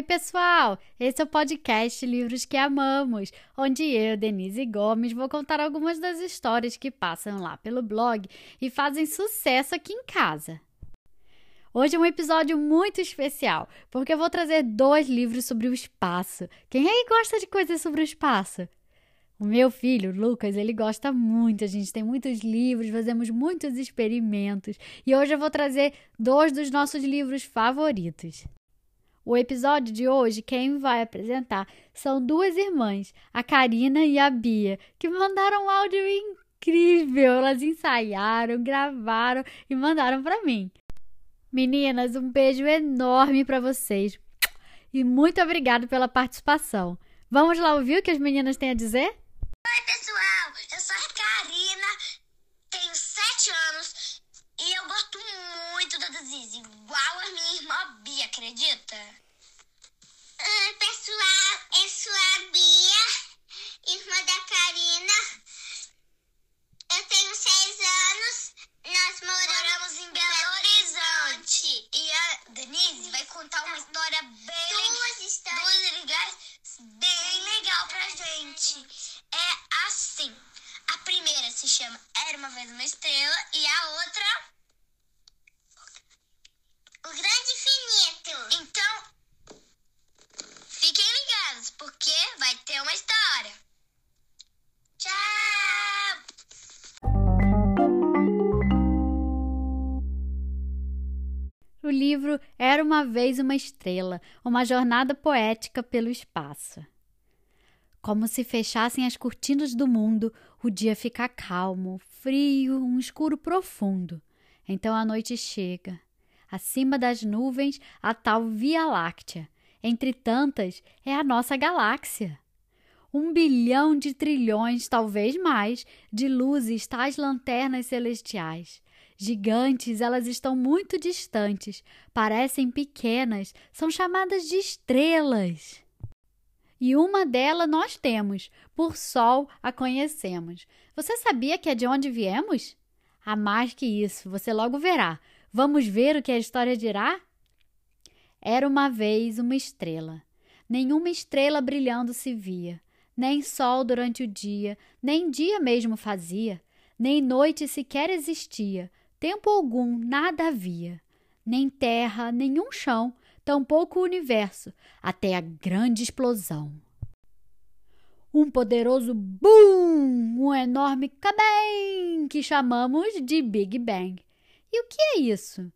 Oi, pessoal! Esse é o podcast Livros que Amamos, onde eu, Denise Gomes, vou contar algumas das histórias que passam lá pelo blog e fazem sucesso aqui em casa. Hoje é um episódio muito especial, porque eu vou trazer dois livros sobre o espaço. Quem aí gosta de coisas sobre o espaço? O meu filho, Lucas, ele gosta muito. A gente tem muitos livros, fazemos muitos experimentos. E hoje eu vou trazer dois dos nossos livros favoritos. O episódio de hoje, quem vai apresentar são duas irmãs, a Karina e a Bia, que mandaram um áudio incrível. Elas ensaiaram, gravaram e mandaram para mim. Meninas, um beijo enorme para vocês e muito obrigado pela participação. Vamos lá ouvir o que as meninas têm a dizer? Oi, pessoal! Eu sou a Karina, tenho sete anos e eu gosto muito da Zizi, igual a minha irmã Bia, acredita? Oi, pessoal, eu sou a Bia, irmã da Karina. Eu tenho seis anos, nós moramos, Moramos em Belo Horizonte e a Denise vai contar uma história bem duas histórias. duas legais, bem legal pra gente. É assim. A primeira se chama Era uma vez uma estrela e a outra O Grande Infinito. Então, fiquem ligados, porque vai ter uma história. Tchau! O livro Era uma vez uma estrela, uma jornada poética pelo espaço. Como se fechassem as cortinas do mundo, o dia fica calmo, frio, um escuro profundo. Então a noite chega. Acima das nuvens, a tal Via Láctea. Entre tantas, é a nossa galáxia. Um bilhão de trilhões, talvez mais, de luzes tais lanternas celestiais. Gigantes, elas estão muito distantes, parecem pequenas, são chamadas de estrelas. E uma delas nós temos, por Sol a conhecemos. Você sabia que é de onde viemos? Há mais que isso, você logo verá. Vamos ver o que a história dirá? Era uma vez uma estrela. Nenhuma estrela brilhando se via, nem sol durante o dia, nem dia mesmo fazia, nem noite sequer existia, tempo algum nada havia, nem terra, nenhum chão, tampouco o universo, até a grande explosão. Um poderoso BUM! Um enorme cabem que chamamos de Big Bang. E o que é isso?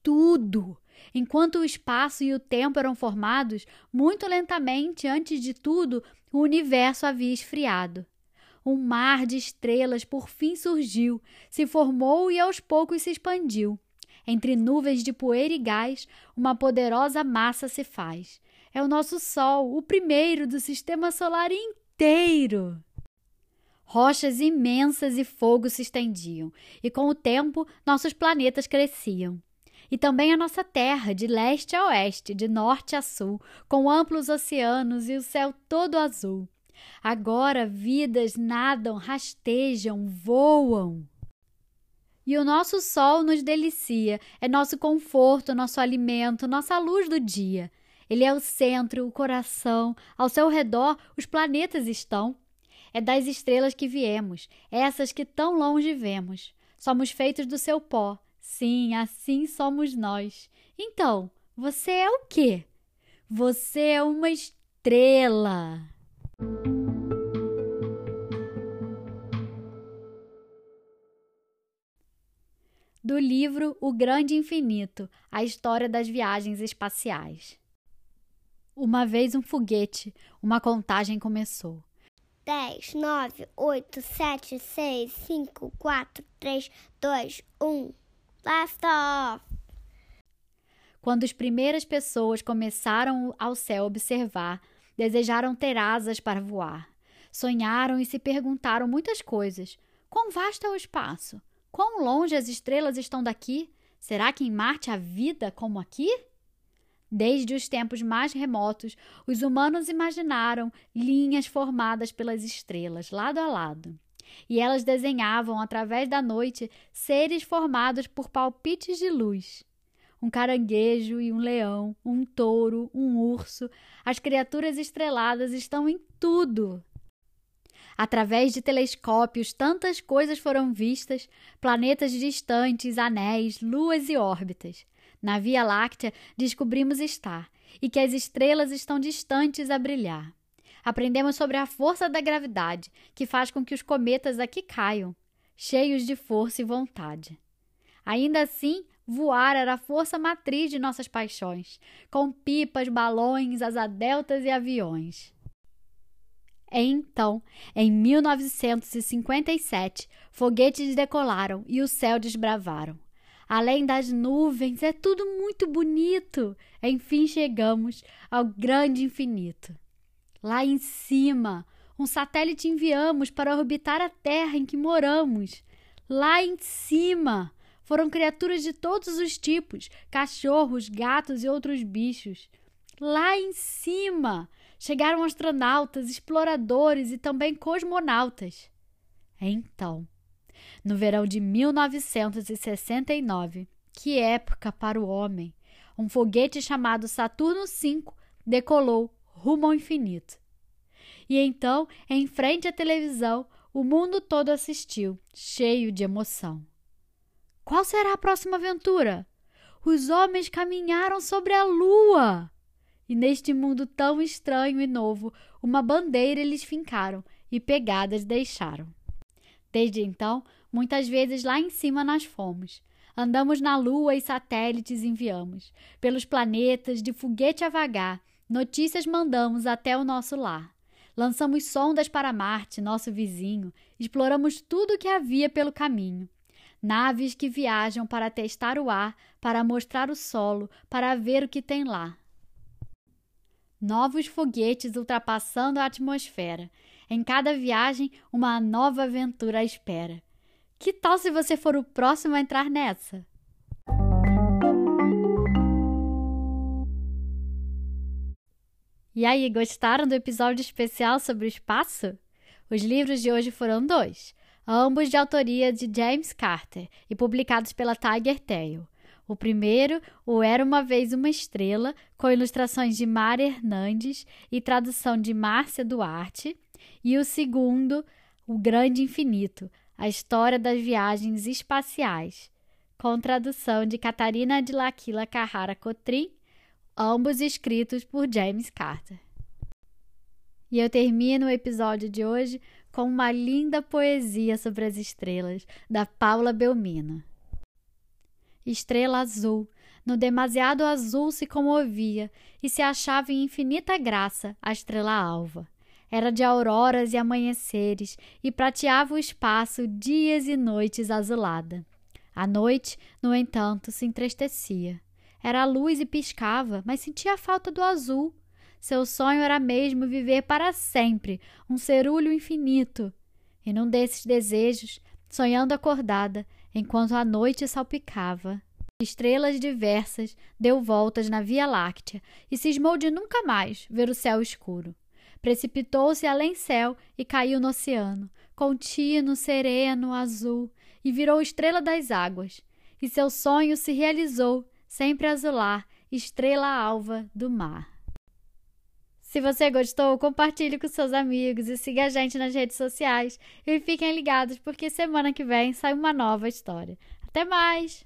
Tudo! Enquanto o espaço e o tempo eram formados, muito lentamente, antes de tudo, o universo havia esfriado. Um mar de estrelas por fim surgiu, se formou e aos poucos se expandiu. Entre nuvens de poeira e gás, uma poderosa massa se faz. É o nosso Sol, o primeiro do sistema solar inteiro. Rochas imensas e fogo se estendiam, e com o tempo nossos planetas cresciam. E também a nossa Terra, de leste a oeste, de norte a sul, com amplos oceanos e o céu todo azul. Agora vidas nadam, rastejam, voam. E o nosso sol nos delicia, é nosso conforto, nosso alimento, nossa luz do dia. Ele é o centro, o coração, ao seu redor os planetas estão. É das estrelas que viemos, essas que tão longe vemos. Somos feitos do seu pó, sim, assim somos nós. Então, você é o quê? Você é uma estrela. Do livro O Grande Infinito A História das Viagens Espaciais. Uma vez um foguete, uma contagem começou. 10, 9, 8, 7, 6, 5, 4, 3, 2, 1. Blast off! Quando as primeiras pessoas começaram ao céu observar, desejaram ter asas para voar. Sonharam e se perguntaram muitas coisas. Quão vasto é o espaço? Quão longe as estrelas estão daqui? Será que em Marte há vida como aqui? Desde os tempos mais remotos, os humanos imaginaram linhas formadas pelas estrelas, lado a lado. E elas desenhavam, através da noite, seres formados por palpites de luz. um caranguejo e um leão, um touro, um urso. As criaturas estreladas estão em tudo. Através de telescópios, tantas coisas foram vistas: planetas distantes, anéis, luas e órbitas. Na Via Láctea descobrimos estar e que as estrelas estão distantes a brilhar. Aprendemos sobre a força da gravidade, que faz com que os cometas aqui caiam, cheios de força e vontade. Ainda assim, voar era a força matriz de nossas paixões, com pipas, balões, asadeltas e aviões. Então, em 1957, foguetes decolaram e o céu desbravaram. Além das nuvens, é tudo muito bonito. Enfim, chegamos ao grande infinito. Lá em cima, um satélite enviamos para orbitar a Terra em que moramos. Lá em cima, foram criaturas de todos os tipos: cachorros, gatos e outros bichos. Lá em cima chegaram astronautas, exploradores e também cosmonautas. Então, no verão de 1969, que época para o homem, um foguete chamado Saturno V decolou rumo ao infinito. E então, em frente à televisão, o mundo todo assistiu, cheio de emoção. Qual será a próxima aventura? Os homens caminharam sobre a lua. E neste mundo tão estranho e novo, uma bandeira eles fincaram e pegadas deixaram. Desde então, muitas vezes lá em cima nós fomos. Andamos na lua e satélites enviamos. Pelos planetas, de foguete a vagar, notícias mandamos até o nosso lar. Lançamos sondas para Marte, nosso vizinho, exploramos tudo o que havia pelo caminho naves que viajam para testar o ar, para mostrar o solo, para ver o que tem lá. Novos foguetes ultrapassando a atmosfera. Em cada viagem, uma nova aventura à espera. Que tal se você for o próximo a entrar nessa? E aí, gostaram do episódio especial sobre o espaço? Os livros de hoje foram dois ambos de autoria de James Carter e publicados pela Tiger Tail. O primeiro, o Era uma Vez uma Estrela, com ilustrações de Mara Hernandes e tradução de Márcia Duarte. E o segundo, O Grande Infinito, a história das viagens espaciais, com tradução de Catarina de Laquila Carrara Cotrim, ambos escritos por James Carter. E eu termino o episódio de hoje com uma linda poesia sobre as estrelas, da Paula Belmino. Estrela azul, no demasiado azul se comovia e se achava em infinita graça a estrela alva. Era de auroras e amanheceres e prateava o espaço dias e noites azulada. A noite, no entanto, se entristecia. Era a luz e piscava, mas sentia a falta do azul. Seu sonho era mesmo viver para sempre um cerulho infinito. E num desses desejos, sonhando acordada, enquanto a noite salpicava, estrelas diversas, deu voltas na Via Láctea e cismou de nunca mais ver o céu escuro. Precipitou-se além céu e caiu no oceano, contínuo, sereno, azul, e virou estrela das águas. E seu sonho se realizou, sempre azular, estrela alva do mar. Se você gostou, compartilhe com seus amigos e siga a gente nas redes sociais. E fiquem ligados porque semana que vem sai uma nova história. Até mais!